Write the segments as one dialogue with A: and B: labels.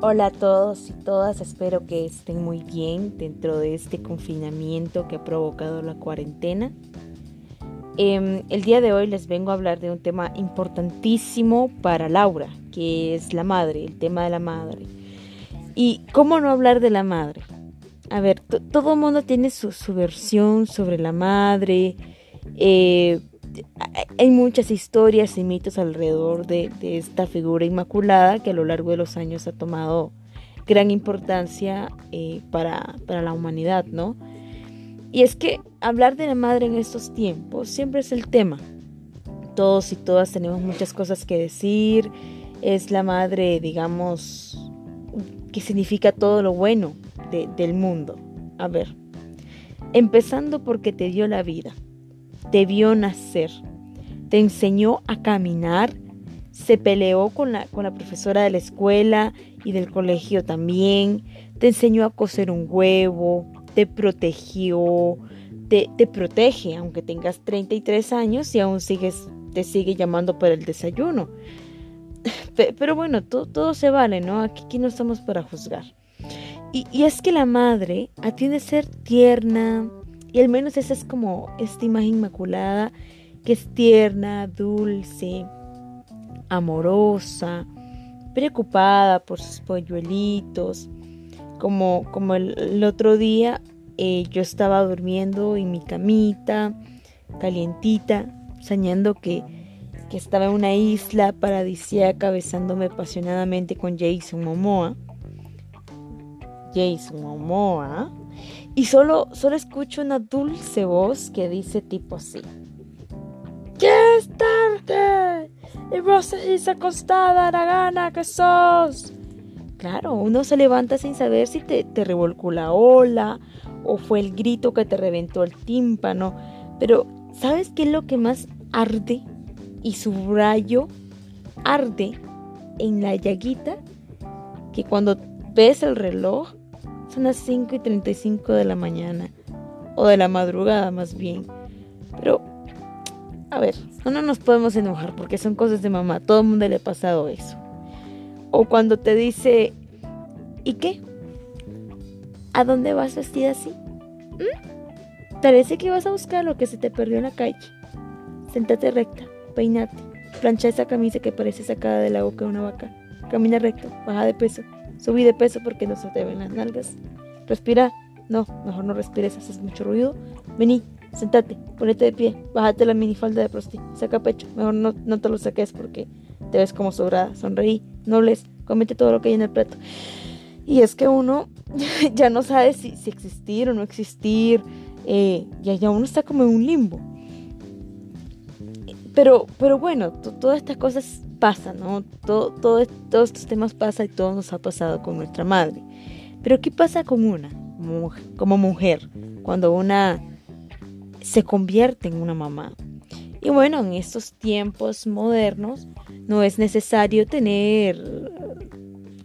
A: Hola a todos y todas, espero que estén muy bien dentro de este confinamiento que ha provocado la cuarentena. Em, el día de hoy les vengo a hablar de un tema importantísimo para Laura, que es la madre, el tema de la madre. ¿Y cómo no hablar de la madre? A ver, todo el mundo tiene su, versión sobre la madre. Eh, hay muchas historias y mitos alrededor de, esta figura inmaculada que a lo largo de los años ha tomado gran importancia eh, para, la humanidad, ¿no? Y es que hablar de la madre en estos tiempos siempre es el tema. Todos y todas tenemos muchas cosas que decir. Es la madre, digamos, que significa todo lo bueno del mundo. A ver, empezando porque te dio la vida te vio nacer, te enseñó a caminar, se peleó con la, con la profesora de la escuela y del colegio también, te enseñó a coser un huevo, te protegió, te, te protege, aunque tengas 33 años y aún sigues, te sigue llamando para el desayuno. Pero bueno, todo, todo se vale, ¿no? Aquí, aquí no estamos para juzgar. Y, y, es que la madre a ser tierna, y al menos esa es como esta imagen inmaculada que es tierna, dulce, amorosa, preocupada por sus polluelitos. Como, como el, otro día eh, yo estaba durmiendo en mi camita, calientita, soñando que, que estaba en una isla paradisíaca besándome apasionadamente con Jason Momoa. Jason Momoa y solo, solo escucho una dulce voz que dice tipo así. ¿Qué es tarde? Y vos seguís acostada, la gana que sos. Claro, uno se levanta sin saber si te, te revolcó la ola o fue el grito que te reventó el tímpano. Pero, ¿sabes qué es lo que más arde? Y subrayo, arde en la llaguita que cuando ves el reloj son las 5 y 35 de la mañana. O de la madrugada más bien. Pero, a ver, no nos podemos enojar porque son cosas de mamá. Todo el mundo le ha pasado eso. O cuando te dice, ¿y qué? ¿A dónde vas vestida así? ¿Mm? Parece que vas a buscar lo que se te perdió en la calle. Sentate recta, peinate, plancha esa camisa que parece sacada de la boca de una vaca. Camina recto, baja de peso, Subí de peso porque no se te ven las nalgas. Respira. No, mejor no respires, haces mucho ruido. Vení, sentate, ponete de pie, bájate la minifalda de prosti, saca pecho. Mejor no, no te lo saques porque te ves como sobrada. Sonreí, no les, comete todo lo que hay en el plato. Y es que uno ya no sabe si, existir o no existir. Eh, ya uno está como en un limbo. Pero, pero bueno, todas estas cosas pasan, ¿no? Todo, todo, todos estos temas pasan y todo nos ha pasado con nuestra madre. Pero ¿qué pasa con una, como mujer, cuando una se convierte en una mamá? Y bueno, en estos tiempos modernos no es necesario tener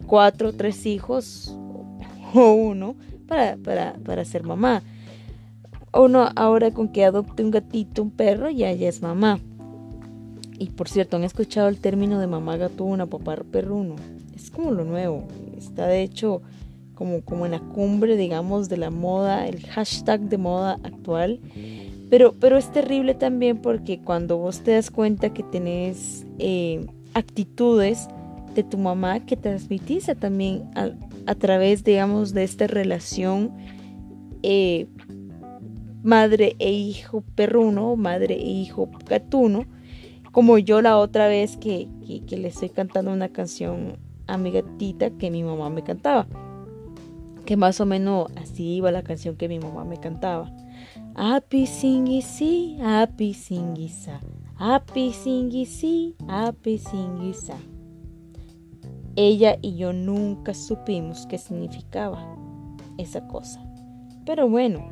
A: cuatro o tres hijos o uno para, para, para ser mamá. Uno ahora con que adopte un gatito, un perro, ya, ya es mamá. Y por cierto, ¿han escuchado el término de mamá gatuna, papá perruno? Es como lo nuevo. Está de hecho como, como en la cumbre, digamos, de la moda, el hashtag de moda actual. Pero, pero es terrible también porque cuando vos te das cuenta que tenés eh, actitudes de tu mamá que transmitís también a, través, digamos, de esta relación eh, madre e hijo perruno, madre e hijo gatuno, como yo la otra vez que, le estoy cantando una canción a mi gatita que mi mamá me cantaba. Que más o menos así iba la canción que mi mamá me cantaba. Api singisi, api singisa, api singisi, api singisa. Ella y yo nunca supimos qué significaba esa cosa. Pero bueno,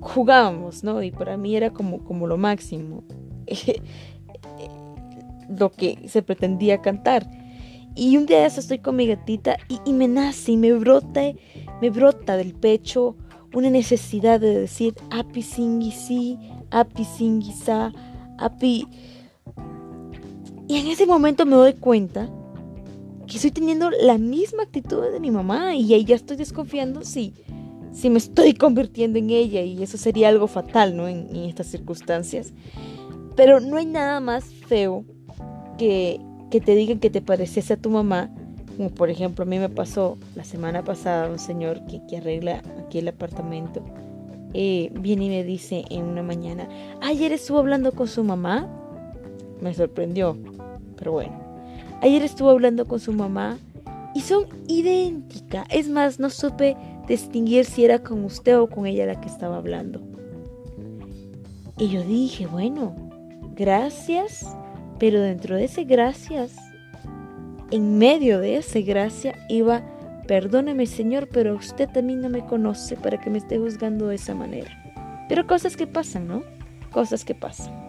A: jugábamos, ¿no? Y para mí era como, como lo máximo. lo que se pretendía cantar. Y un día eso estoy con mi gatita y, me nace y me brota, me brota del pecho una necesidad de decir api singisi, api singisa, api. Y en ese momento me doy cuenta que estoy teniendo la misma actitud de mi mamá y ahí ya estoy desconfiando si, si me estoy convirtiendo en ella y eso sería algo fatal, ¿no? En, en estas circunstancias. Pero no hay nada más feo que, que te digan que te pareces a tu mamá. Como por ejemplo a mí me pasó la semana pasada un señor que, que arregla aquí el apartamento. Eh, viene y me dice en una mañana, ayer estuvo hablando con su mamá. Me sorprendió, pero bueno. Ayer estuvo hablando con su mamá y son idénticas. Es más, no supe distinguir si era con usted o con ella la que estaba hablando. Y yo dije, bueno, gracias, pero dentro de ese gracias, en medio de ese gracia iba, perdóneme Señor, pero usted también no me conoce para que me esté juzgando de esa manera. Pero cosas que pasan, ¿no? Cosas que pasan.